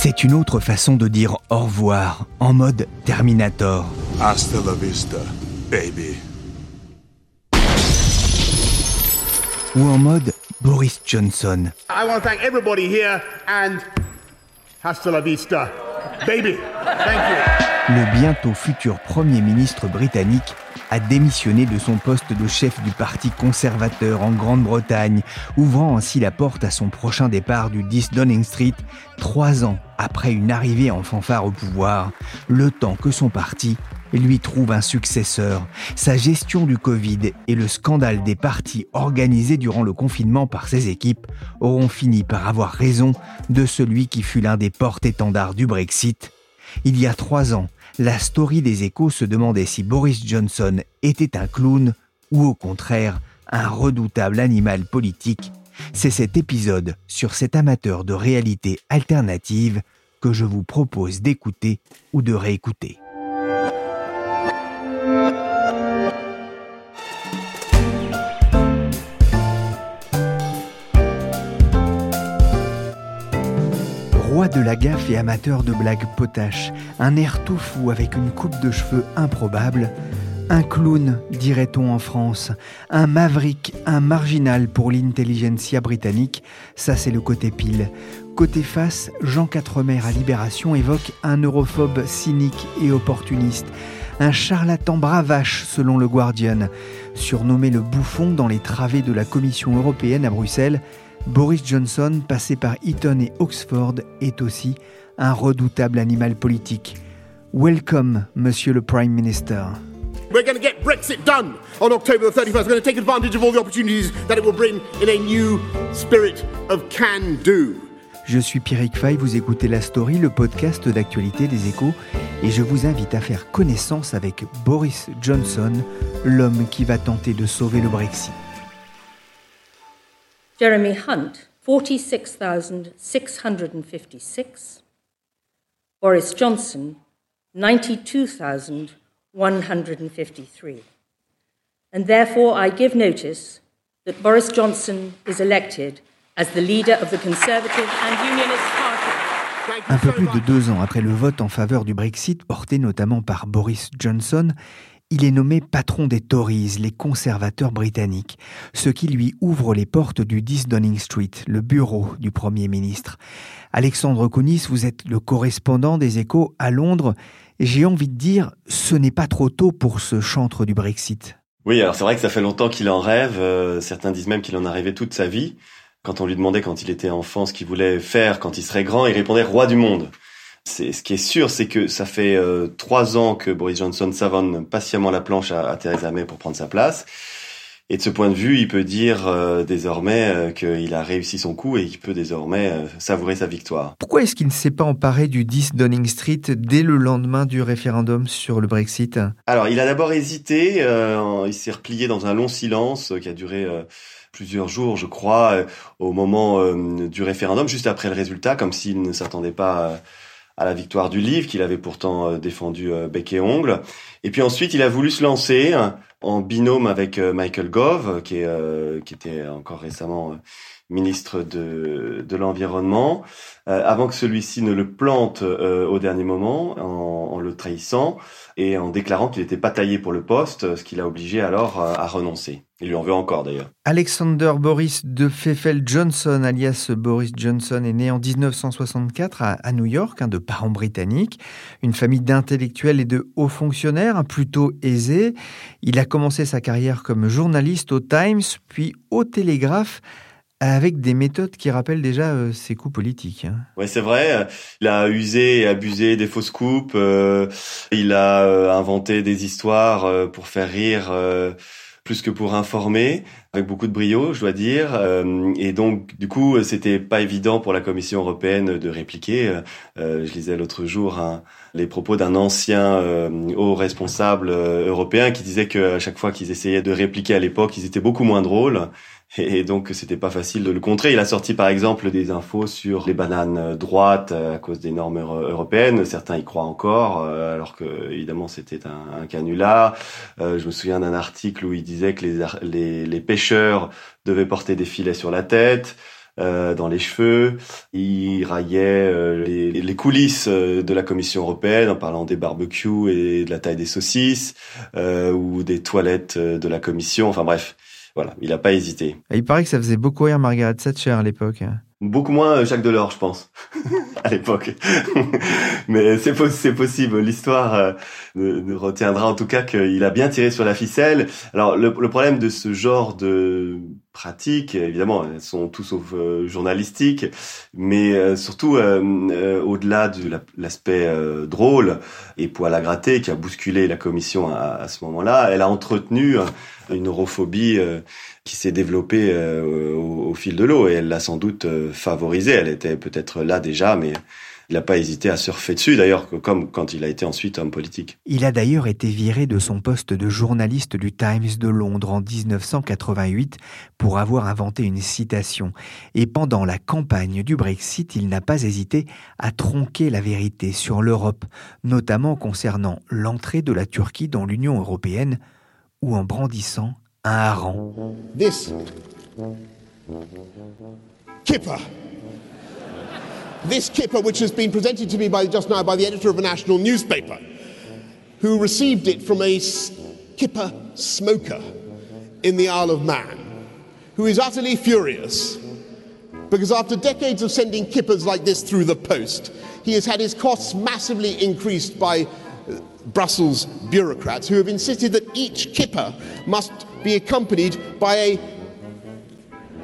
C'est une autre façon de dire au revoir, en mode Terminator. Hasta la vista, baby. Ou en mode Boris Johnson. I want to thank everybody here and hasta la vista, baby. Thank you. Le bientôt futur Premier ministre britannique a démissionné de son poste de chef du Parti conservateur en Grande-Bretagne, ouvrant ainsi la porte à son prochain départ du 10 Downing Street, trois ans après une arrivée en fanfare au pouvoir, le temps que son parti lui trouve un successeur. Sa gestion du Covid et le scandale des partis organisés durant le confinement par ses équipes auront fini par avoir raison de celui qui fut l'un des porte-étendards du Brexit. Il y a trois ans, la story des échos se demandait si Boris Johnson était un clown ou au contraire un redoutable animal politique. C'est cet épisode sur cet amateur de réalité alternative que je vous propose d'écouter ou de réécouter. De la gaffe et amateur de blagues potaches, un air tout fou avec une coupe de cheveux improbable, un clown, dirait-on en France, un maverick, un marginal pour l'intelligentsia britannique, ça c'est le côté pile. Côté face, Jean Quatremer à Libération évoque un europhobe cynique et opportuniste, un charlatan bravache selon le Guardian. Surnommé le bouffon dans les travées de la Commission européenne à Bruxelles, Boris Johnson, passé par Eton et Oxford, est aussi un redoutable animal politique. Welcome, Monsieur le Prime Minister. We're going to get Brexit done on October the 31st. We're going to take advantage of all the opportunities that it will bring in a new spirit of can do. Je suis Pierrick Fay, vous écoutez La Story, le podcast d'actualité des échos, et je vous invite à faire connaissance avec Boris Johnson, l'homme qui va tenter de sauver le Brexit. Jeremy Hunt, 46,656. Boris Johnson, 92,153. And therefore I give notice that Boris Johnson is elected as the leader of the Conservative and Unionist Party. Un peu plus de deux ans après le vote en faveur du Brexit, porté notamment par Boris Johnson, il est nommé patron des Tories, les conservateurs britanniques, ce qui lui ouvre les portes du 10 Downing Street, le bureau du Premier ministre. Alexandre Kounis, vous êtes le correspondant des échos à Londres. J'ai envie de dire, ce n'est pas trop tôt pour ce chantre du Brexit. Oui, alors c'est vrai que ça fait longtemps qu'il en rêve. Euh, certains disent même qu'il en a rêvé toute sa vie. Quand on lui demandait quand il était enfant ce qu'il voulait faire quand il serait grand, il répondait roi du monde. C'est, ce qui est sûr, c'est que ça fait euh, trois ans que Boris Johnson savonne patiemment la planche à, à, Theresa May pour prendre sa place. Et de ce point de vue, il peut dire euh, désormais euh, qu'il a réussi son coup et qu'il peut désormais savourer sa victoire. Pourquoi est-ce qu'il ne s'est pas emparé du 10 Downing Street dès le lendemain du référendum sur le Brexit? Alors, il a d'abord hésité, il s'est replié dans un long silence qui a duré plusieurs jours, je crois, au moment du référendum, juste après le résultat, comme s'il ne s'attendait pas à la victoire du livre qu'il avait pourtant euh, défendu euh, bec et ongle. Et puis ensuite, il a voulu se lancer hein, en binôme avec euh, Michael Gove, qui, qui était encore récemment ministre de, de l'environnement, avant que celui-ci ne le plante au dernier moment en, le trahissant et en déclarant qu'il n'était pas taillé pour le poste, ce qui l'a obligé alors à renoncer. Il lui en veut encore d'ailleurs. Alexander Boris de Pfeffel Johnson, alias Boris Johnson, est né en 1964 à, New York, hein, de parents britanniques, une famille d'intellectuels et de hauts fonctionnaires, plutôt aisés. Il a commencé sa carrière comme journaliste au Times, puis au Télégraphe avec des méthodes qui rappellent déjà euh, ses coups politiques. Hein. Ouais, c'est vrai. Il a usé et abusé des fausses coupes. Euh, il a euh, inventé des histoires pour faire rire plus que pour informer, avec beaucoup de brio, je dois dire. Euh, et donc, du coup, c'était pas évident pour la Commission européenne de répliquer. Euh, je lisais l'autre jour les propos d'un ancien euh, haut responsable européen qui disait qu'à chaque fois qu'ils essayaient de répliquer à l'époque, ils étaient beaucoup moins drôles et donc c'était pas facile de le contrer. Il a sorti par exemple des infos sur les bananes droites à cause des normes européennes. Certains y croient encore, euh, alors que évidemment c'était un, un, canular. Euh, je me souviens d'un article où il disait que les, pêcheurs devaient porter des filets sur la tête. Euh, dans les cheveux. Il raillait euh, les, coulisses de la Commission européenne en parlant des barbecues et de la taille des saucisses euh, ou des toilettes de la Commission. Enfin bref, voilà, il n'a pas hésité. il paraît que ça faisait beaucoup rire Margaret Thatcher à l'époque. Beaucoup moins euh, Jacques Delors, je pense, à l'époque. Mais c'est possible. L'histoire euh, retiendra en tout cas qu'il a bien tiré sur la ficelle. Alors le, problème de ce genre de pratiques, évidemment, elles sont tout sauf euh, journalistiques, mais surtout au-delà de l'aspect drôle et poil à gratter qui a bousculé la commission à, à ce moment-là, elle a entretenu une europhobie euh, qui s'est développée euh, au, fil de l'eau et elle l'a sans doute euh, favorisée. Elle était peut-être là déjà, mais il n'a pas hésité à surfer dessus, d'ailleurs, comme quand il a été ensuite homme politique. Il a d'ailleurs été viré de son poste de journaliste du Times de Londres en 1988 pour avoir inventé une citation. Et pendant la campagne du Brexit, il n'a pas hésité à tronquer la vérité sur l'Europe, notamment concernant l'entrée de la Turquie dans l'Union européenne ou en brandissant un hareng. This kipper. This kipper, which has been presented to me by, just now by the editor of a national newspaper, who received it from a kipper smoker in the Isle of Man, who is utterly furious because after decades of sending kippers like this through the post, he has had his costs massively increased by uh, Brussels bureaucrats who have insisted that each kipper must be accompanied by a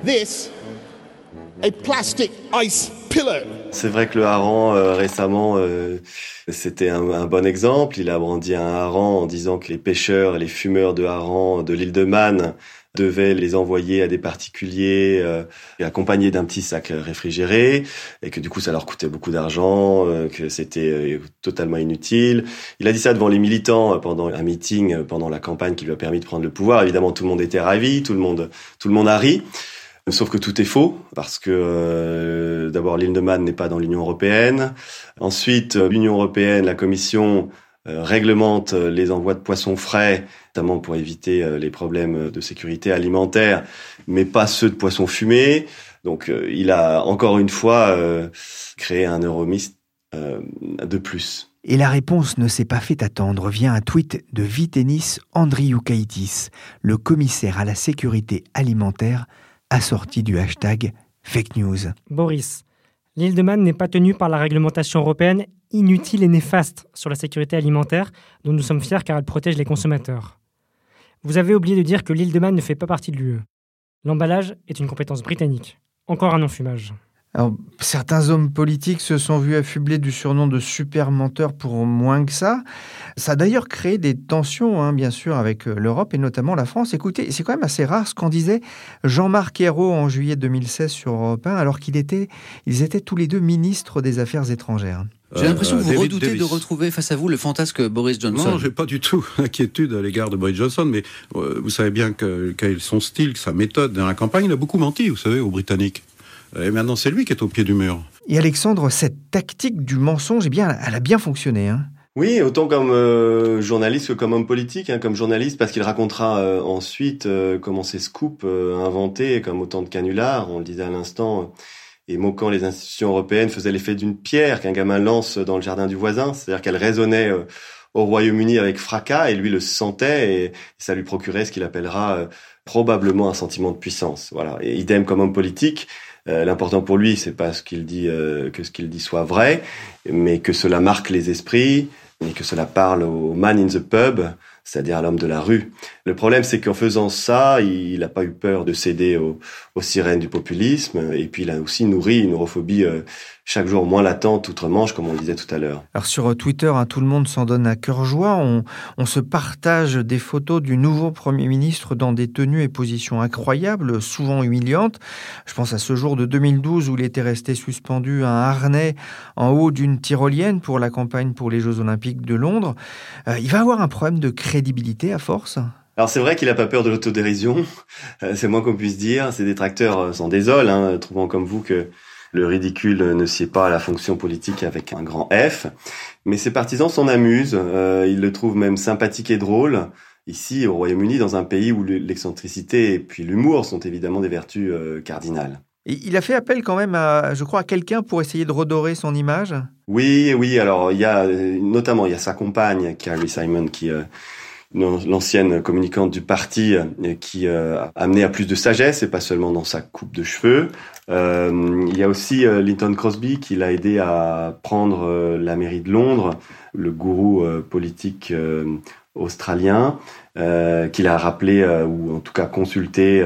this a plastic ice pillow. C'est vrai que le hareng euh, récemment euh, c'était un, un, bon exemple. Il a brandi un hareng en disant que les pêcheurs et les fumeurs de hareng de l'île de Man devait les envoyer à des particuliers euh, accompagnés d'un petit sac réfrigéré et que du coup ça leur coûtait beaucoup d'argent, euh, que c'était euh, totalement inutile. Il a dit ça devant les militants pendant un meeting pendant la campagne qui lui a permis de prendre le pouvoir. Évidemment, tout le monde était ravi, tout le monde tout le monde a ri. Sauf que tout est faux, parce que euh, d'abord l'île de Man n'est pas dans l'Union européenne. Ensuite, l'Union européenne, la Commission euh, réglemente euh, les envois de poissons frais, notamment pour éviter euh, les problèmes de sécurité alimentaire, mais pas ceux de poissons fumés. Donc il a encore une fois créé un euromiste de plus. Et la réponse ne s'est pas fait attendre via un tweet de Vitenis Andriukaitis, le commissaire à la sécurité alimentaire, assorti du hashtag fake news. Boris, l'île de Man n'est pas tenue par la réglementation européenne inutile et néfaste sur la sécurité alimentaire dont nous sommes fiers car elle protège les consommateurs. Vous avez oublié de dire que l'île de Man ne fait pas partie de l'UE. L'emballage est une compétence britannique. Encore un non-fumage. Alors, certains hommes politiques se sont vus affublés du surnom de super menteur pour moins que ça. Ça a d'ailleurs créé des tensions, hein, bien sûr, avec euh, l'Europe et notamment la France. Écoutez, c'est quand même assez rare ce qu'en disait Jean-Marc Ayrault en juillet 2016 sur Europe 1, alors qu'ils étaient, ils étaient tous les deux ministres des Affaires étrangères. J'ai l'impression que vous redoutez de retrouver face à vous le fantasque Boris Johnson. Non, j'ai pas du tout d'inquiétude à l'égard de Boris Johnson, mais euh, vous savez bien que, quel est son style, sa méthode dans la campagne. Il a beaucoup menti, vous savez, aux Britanniques. Et maintenant, c'est lui qui est au pied du mur. Et Alexandre, cette tactique du mensonge, eh bien, elle a bien fonctionné. Hein oui, autant comme euh, journaliste que comme homme politique, hein, comme journaliste, parce qu'il racontera euh, ensuite euh, comment ces scoops inventés, comme autant de canulars, on le disait à l'instant, et moquant les institutions européennes, faisaient l'effet d'une pierre qu'un gamin lance dans le jardin du voisin, c'est-à-dire qu'elle résonnait au Royaume-Uni avec fracas, et lui le sentait, et ça lui procurait ce qu'il appellera probablement un sentiment de puissance. Voilà. Et idem comme homme politique, euh, l'important pour lui, c'est pas ce qu'il dit euh, que ce qu'il dit soit vrai, mais que cela marque les esprits et que cela parle au man in the pub, c'est-à-dire à l'homme de la rue. Le problème, c'est qu'en faisant ça, il n'a pas eu peur de céder aux, sirènes du populisme, et puis il a aussi nourri une europhobie euh, chaque jour moins latente outre-Manche, comme on disait tout à l'heure. Alors sur euh, Twitter, hein, tout le monde s'en donne à cœur joie. On, on, se partage des photos du nouveau Premier ministre dans des tenues et positions incroyables, souvent humiliantes. Je pense à ce jour de 2012 où il était resté suspendu à un harnais en haut d'une tyrolienne pour la campagne pour les Jeux Olympiques de Londres. Euh, il va avoir un problème de crédibilité à force? Alors c'est vrai qu'il n'a pas peur de l'autodérision, euh, c'est moins qu'on puisse dire. Ses détracteurs s'en désolent, hein, trouvant comme vous que le ridicule ne sied pas à la fonction politique avec un grand F. Mais ses partisans s'en amusent. Euh, ils le trouvent même sympathique et drôle. Ici, au Royaume-Uni, dans un pays où l'excentricité et puis l'humour sont évidemment des vertus euh, cardinales. Et il a fait appel quand même à, je crois, à quelqu'un pour essayer de redorer son image? Oui, oui. Alors il y a notamment il y a sa compagne Carrie Simon qui euh, l'ancienne communicante du parti euh, qui euh, a amené à plus de sagesse et pas seulement dans sa coupe de cheveux. Euh, il y a aussi euh, Linton Crosby qui l'a aidé à prendre la mairie de Londres, le gourou politique australien, qui l'a rappelé ou en tout cas consulté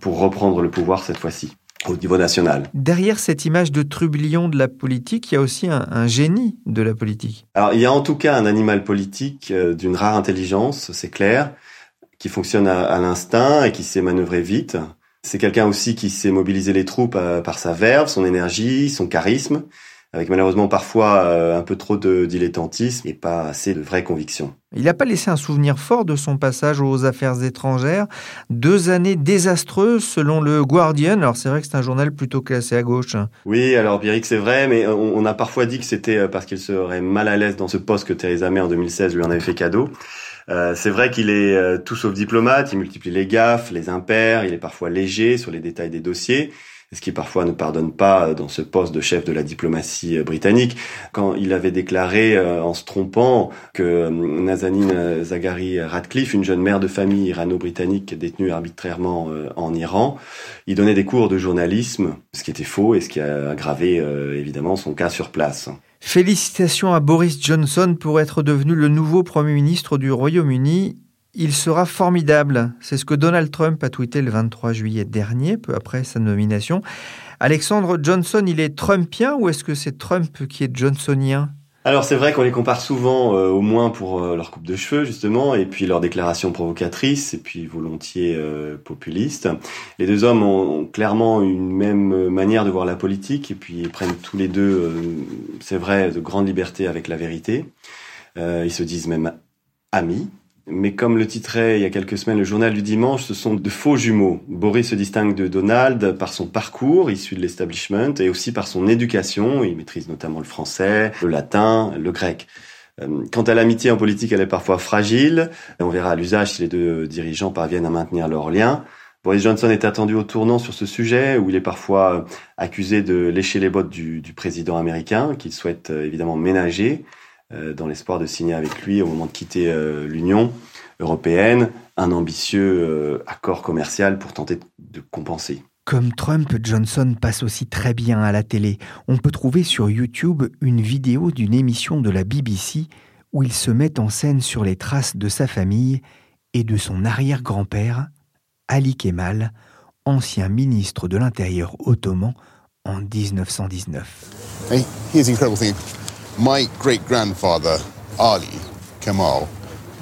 pour reprendre le pouvoir cette fois-ci au niveau national. Derrière cette image de trublion de la politique, il y a aussi un, génie de la politique. Alors il y a en tout cas un animal politique euh, d'une rare intelligence, c'est clair, qui fonctionne à, l'instinct et qui sait manœuvrer vite. C'est quelqu'un aussi qui sait mobiliser les troupes euh, par sa verve, son énergie, son charisme avec malheureusement parfois euh, un peu trop de dilettantisme et pas assez de vraies convictions. Il n'a pas laissé un souvenir fort de son passage aux affaires étrangères. Deux années désastreuses selon le Guardian. Alors c'est vrai que c'est un journal plutôt classé à gauche. Oui, alors Biric c'est vrai, mais on, a parfois dit que c'était euh, parce qu'il serait mal à l'aise dans ce poste que Theresa May en 2016 lui en avait fait cadeau. Euh, c'est vrai qu'il est euh, tout sauf diplomate, il multiplie les gaffes, les impairs, il est parfois léger sur les détails des dossiers ce qui parfois ne pardonne pas dans ce poste de chef de la diplomatie euh, britannique, quand il avait déclaré euh, en se trompant que euh, Nazanin Zaghari Radcliffe, une jeune mère de famille irano-britannique détenue arbitrairement en Iran, il donnait des cours de journalisme, ce qui était faux et ce qui a aggravé évidemment son cas sur place. Félicitations à Boris Johnson pour être devenu le nouveau Premier ministre du Royaume-Uni il sera formidable. C'est ce que Donald Trump a tweeté le 23 juillet dernier, peu après sa nomination. Alexandre Johnson, il est Trumpien ou est-ce que c'est Trump qui est Johnsonien? Alors c'est vrai qu'on les compare souvent, euh, au moins pour euh, leur coupe de cheveux justement, et puis leurs déclarations provocatrices, et puis volontiers euh, populistes. Les deux hommes ont, clairement une même manière de voir la politique, et puis ils prennent tous les deux, c'est vrai, de grandes libertés avec la vérité. ils se disent même amis, mais comme le titrait il y a quelques semaines le journal du dimanche, ce sont de faux jumeaux. Boris se distingue de Donald par son parcours issu de l'establishment et aussi par son éducation. Il maîtrise notamment le français, le latin, le grec. Euh, quant à l'amitié en politique, elle est parfois fragile. On verra à l'usage si les deux dirigeants parviennent à maintenir leur lien. Boris Johnson est attendu au tournant sur ce sujet, où il est parfois accusé de lécher les bottes du, du président américain, qu'il souhaite euh, évidemment ménager. Euh, dans l'espoir de signer avec lui au moment de quitter euh, l'Union européenne un ambitieux euh, accord commercial pour tenter de compenser. Comme Trump, Johnson passe aussi très bien à la télé. On peut trouver sur YouTube une vidéo d'une émission de la BBC où il se met en scène sur les traces de sa famille et de son arrière-grand-père, Ali Kemal, ancien ministre de l'Intérieur ottoman en 1919. Hey, here's incredible thing. My great grandfather, Ali Kamal,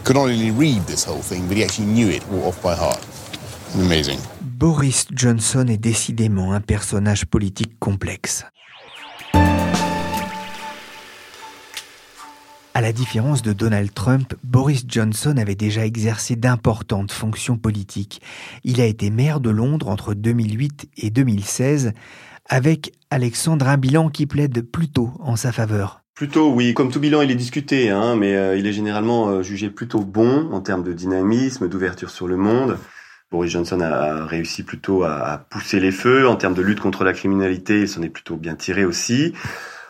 could not only read this whole thing, but he actually knew it all off by heart. Amazing. Boris Johnson est décidément un personnage politique complexe. À la différence de Donald Trump, Boris Johnson avait déjà exercé d'importantes fonctions politiques. Il a été maire de Londres entre 2008 et 2016, avec Alexandre un bilan qui plaide plutôt en sa faveur. Plutôt oui, comme tout bilan il est discuté, hein, mais euh, il est généralement euh, jugé plutôt bon en termes de dynamisme, d'ouverture sur le monde. Boris Johnson a, réussi plutôt à, pousser les feux. En termes de lutte contre la criminalité, il s'en est plutôt bien tiré aussi.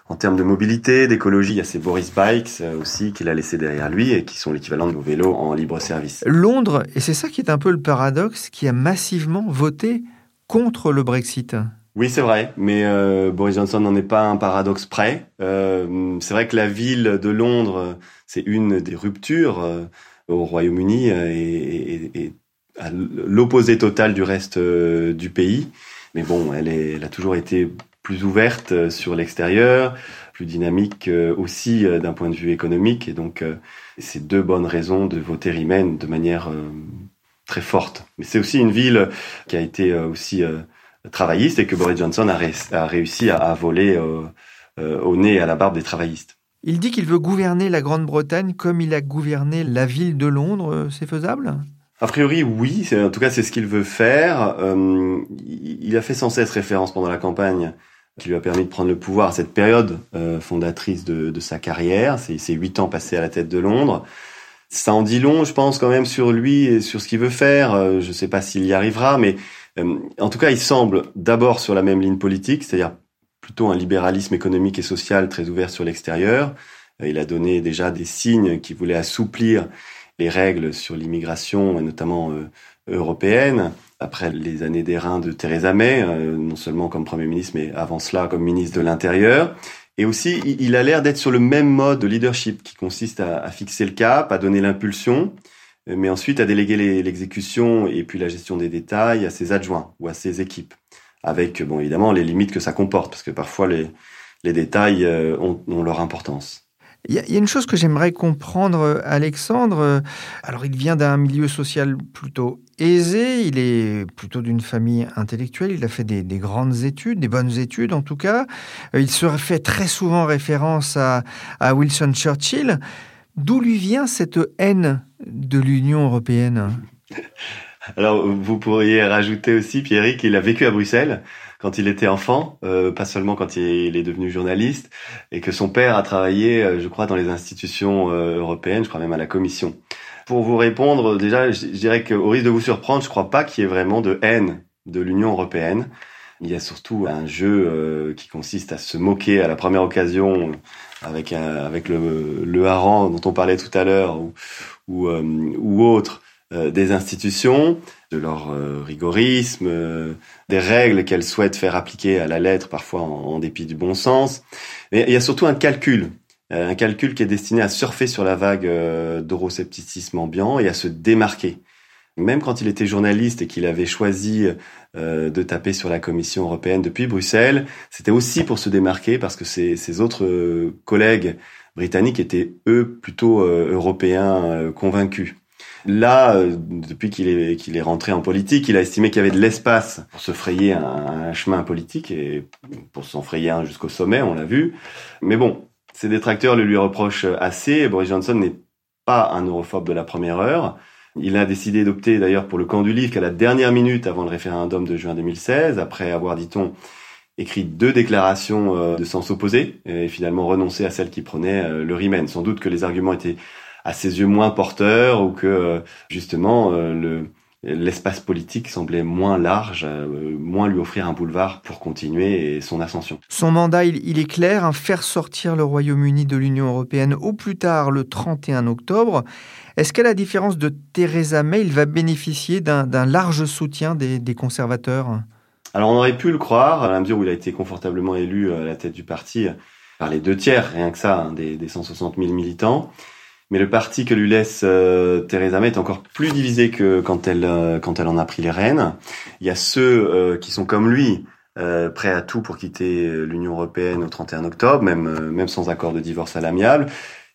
En termes de mobilité, d'écologie, il y a ces Boris Bikes euh, aussi qu'il a laissé derrière lui et qui sont l'équivalent de nos vélos en libre service. Londres, et c'est ça qui est un peu le paradoxe, qui a massivement voté contre le Brexit. Oui, c'est vrai, mais euh, Boris Johnson n'en est pas un paradoxe près. Euh, c'est vrai que la ville de Londres, c'est une des ruptures euh, au Royaume-Uni et, et, à l'opposé total du reste du pays. Mais bon, elle, est, elle a toujours été plus ouverte sur l'extérieur, plus dynamique aussi d'un point de vue économique. Et donc, c'est deux bonnes raisons de voter Remain de manière très forte. Mais c'est aussi une ville qui a été aussi travailliste et que Boris Johnson a, réussi à, voler au nez et à la barbe des travaillistes. Il dit qu'il veut gouverner la Grande-Bretagne comme il a gouverné la ville de Londres. C'est faisable? A priori, oui. En tout cas, c'est ce qu'il veut faire. Euh, il a fait sans cesse référence pendant la campagne qui lui a permis de prendre le pouvoir à cette période euh, fondatrice de, de, sa carrière. C'est ses huit ans passés à la tête de Londres. Ça en dit long, je pense, quand même sur lui et sur ce qu'il veut faire. Euh, je ne sais pas s'il y arrivera, mais en tout cas, il semble d'abord sur la même ligne politique, c'est-à-dire plutôt un libéralisme économique et social très ouvert sur l'extérieur. Il a donné déjà des signes qui voulait assouplir les règles sur l'immigration, notamment euh, européenne, après les années d'airain de Theresa May, euh, non seulement comme Premier ministre, mais avant cela comme ministre de l'Intérieur. Et aussi, il a l'air d'être sur le même mode de leadership qui consiste à, fixer le cap, à donner l'impulsion, mais ensuite à déléguer l'exécution et puis la gestion des détails à ses adjoints ou à ses équipes, avec bon évidemment les limites que ça comporte, parce que parfois les, détails euh, ont, leur importance. Il y, a une chose que j'aimerais comprendre, Alexandre. Alors, il vient d'un milieu social plutôt aisé, il est plutôt d'une famille intellectuelle, il a fait des, grandes études, des bonnes études en tout cas. Euh, il se fait très souvent référence à Wilson Churchill. D'où lui vient cette haine de l'Union européenne? Alors, vous pourriez rajouter aussi, Pierrick, qu'il a vécu à Bruxelles quand il était enfant, euh, pas seulement quand il est devenu journaliste, et que son père a travaillé, euh, je crois, dans les institutions euh, européennes, je crois même à la Commission. Pour vous répondre, déjà, je, dirais qu'au risque de vous surprendre, je crois pas qu'il y ait vraiment de haine de l'Union européenne. Il y a surtout un jeu qui consiste à se moquer à la première occasion avec avec le, le dont on parlait tout à l'heure ou ou, ou autre des institutions de leur euh, rigorisme, euh, des règles qu'elles souhaitent faire appliquer à la lettre, parfois en, dépit du bon sens. Mais il y a surtout un calcul, euh, un calcul qui est destiné à surfer sur la vague d'euroscepticisme ambiant et à se démarquer. Même quand il était journaliste et qu'il avait choisi de taper sur la Commission européenne depuis Bruxelles, c'était aussi pour se démarquer parce que ses, ses autres collègues britanniques étaient eux plutôt européens convaincus. Là, euh, depuis qu'il est, est rentré en politique, il a estimé qu'il y avait de l'espace pour se frayer un, chemin politique et pour s'en frayer un jusqu'au sommet, on l'a vu. Mais bon, ses détracteurs le lui reprochent assez. Boris Johnson n'est pas un europhobe de la première heure. Il a décidé d'opter d'ailleurs pour le camp du livre qu'à la dernière minute avant le référendum de juin 2016, après avoir, dit-on, écrit deux déclarations euh, de sens opposé et finalement renoncé à celle qui prenait euh, le Riemann. Sans doute que les arguments étaient à ses yeux moins porteur ou que euh, justement le l'espace politique semblait moins large, moins lui offrir un boulevard pour continuer son ascension. Son mandat, il, est clair, hein, faire sortir le Royaume-Uni de l'Union européenne au plus tard le 31 octobre. Est-ce qu'à la différence de Theresa May, il va bénéficier d'un large soutien des, conservateurs? Alors on aurait pu le croire, à la mesure où il a été confortablement élu à la tête du parti par les deux tiers, rien que ça, hein, des, des 160 000 militants. Mais le parti que lui laisse euh, Theresa May est encore plus divisé que quand elle euh, quand elle en a pris les rênes. Il y a ceux euh, qui sont comme lui, euh, prêts à tout pour quitter l'Union européenne au 31 octobre, même même sans accord de divorce à l'amiable.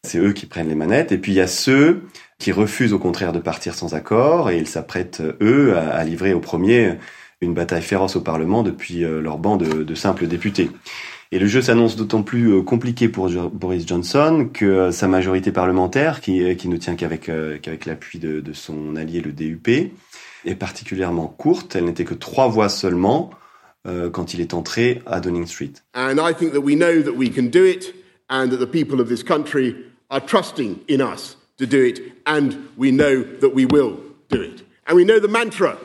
C'est eux qui prennent les manettes. Et puis il y a ceux qui refusent au contraire de partir sans accord et ils s'apprêtent eux à, livrer au premier une bataille féroce au Parlement depuis leur banc de, simples députés. Et le jeu s'annonce d'autant plus euh, compliqué pour Boris Johnson que euh, sa majorité parlementaire, qui, euh, ne tient qu'avec l'appui de, son allié le DUP, est particulièrement courte. Elle n'était que trois voix seulement euh, quand il est entré à Downing Street. And I think that we know that we can do it, and that the people of this country are trusting in us to do it, and we know that we will do it. And we know the mantra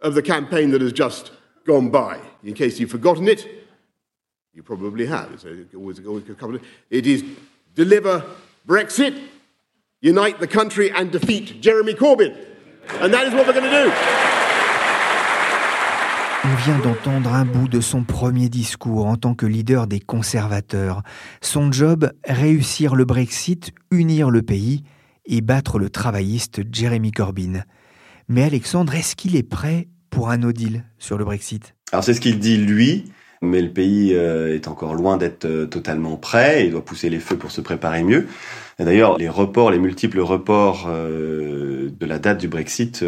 of the campaign that has just gone by. In case you've forgotten it, You probably have. It's always, always a couple of, it is deliver Brexit, unite the country, and defeat Jeremy Corbyn. And that is what we're going to do. Vient d'entendre un bout de son premier discours en tant que leader des conservateurs. Son job, réussir le Brexit, unir le pays et battre le travailliste Jeremy Corbyn. Mais Alexandre, est-ce qu'il est prêt pour un no deal sur le Brexit? Alors c'est ce qu'il dit lui, mais le pays euh, est encore loin d'être euh, totalement prêt. Il doit pousser les feux pour se préparer mieux. Et d'ailleurs, les reports, les multiples reports euh, de la date du Brexit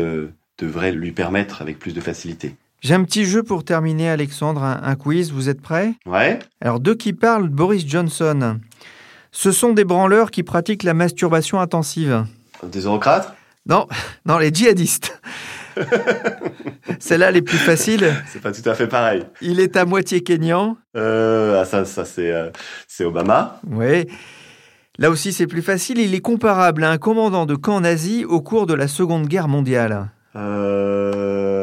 devraient lui permettre avec plus de facilité. J'ai un petit jeu pour terminer, Alexandre, un, quiz. Vous êtes prêts? Ouais. Alors, de qui parle Boris Johnson? Ce sont des branleurs qui pratiquent la masturbation intensive. Des eurocrates? Non, non, les djihadistes. Celle-là, les plus faciles. C'est pas tout à fait pareil. Il est à moitié kényan. Euh, ah, ça, ça c'est, euh, c'est Obama. Oui. Là aussi, c'est plus facile. Il est comparable à un commandant de camp nazi au cours de la Seconde Guerre mondiale. Euh...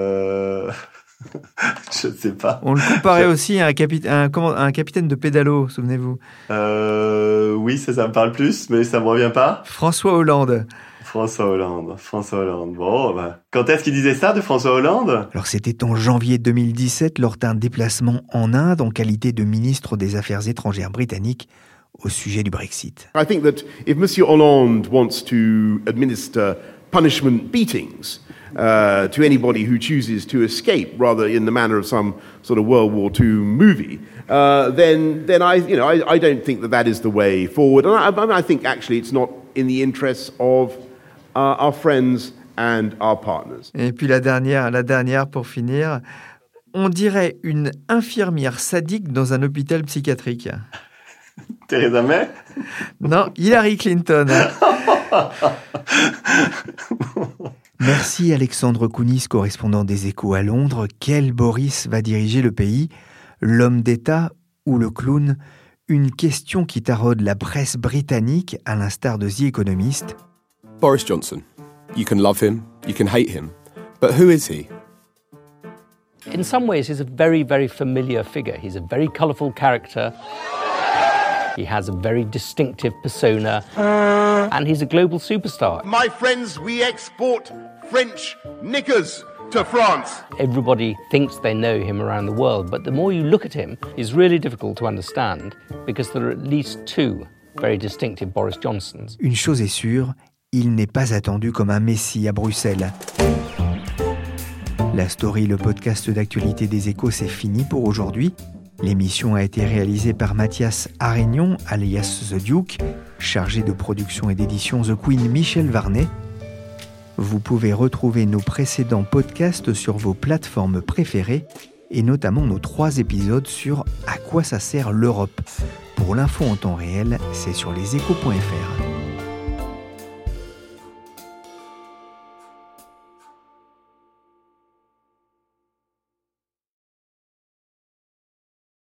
Je ne sais pas. On le comparait aussi à un, un, capitaine de pédalo, souvenez-vous. Euh, oui, ça, ça me parle plus, mais ça me revient pas. François Hollande. François Hollande, François Hollande. Bon, bah, quand est-ce qu'il disait ça de François Hollande? Alors c'était en janvier 2017 lors d'un déplacement en Inde en qualité de ministre des Affaires étrangères britannique au sujet du Brexit. I think that if Monsieur Hollande wants to administer punishment beatings uh, to anybody who chooses to escape, rather in the manner of some sort of World War II movie, uh, then then I you know I, I don't think that that is the way forward, and I, I think actually it's not in the interests of uh, our friends and our partners. Et puis la dernière, la dernière pour finir, on dirait une infirmière sadique dans un hôpital psychiatrique. Theresa May Non, Hillary Clinton. Merci Alexandre Kounis, correspondant des Échos à Londres. Quel Boris va diriger le pays? L'homme d'État ou le clown? Une question qui taraude la presse britannique, à l'instar de The Economist. Boris Johnson. You can love him, you can hate him, but who is he? In some ways, he's a very, very familiar figure. He's a very colourful character. He has a very distinctive persona. And he's a global superstar. My friends, we export French knickers to France. Everybody thinks they know him around the world, but the more you look at him, he's really difficult to understand because there are at least two very distinctive Boris Johnsons. Une chose est sûre, il n'est pas attendu comme un messie à Bruxelles. La story, le podcast d'actualité des échos, c'est fini pour aujourd'hui. L'émission a été réalisée par Mathias Arignon, alias The Duke, chargé de production et d'édition The Queen Michel Varnet. Vous pouvez retrouver nos précédents podcasts sur vos plateformes préférées et notamment nos trois épisodes sur À quoi ça sert l'Europe. Pour l'info en temps réel, c'est sur leséchos.fr.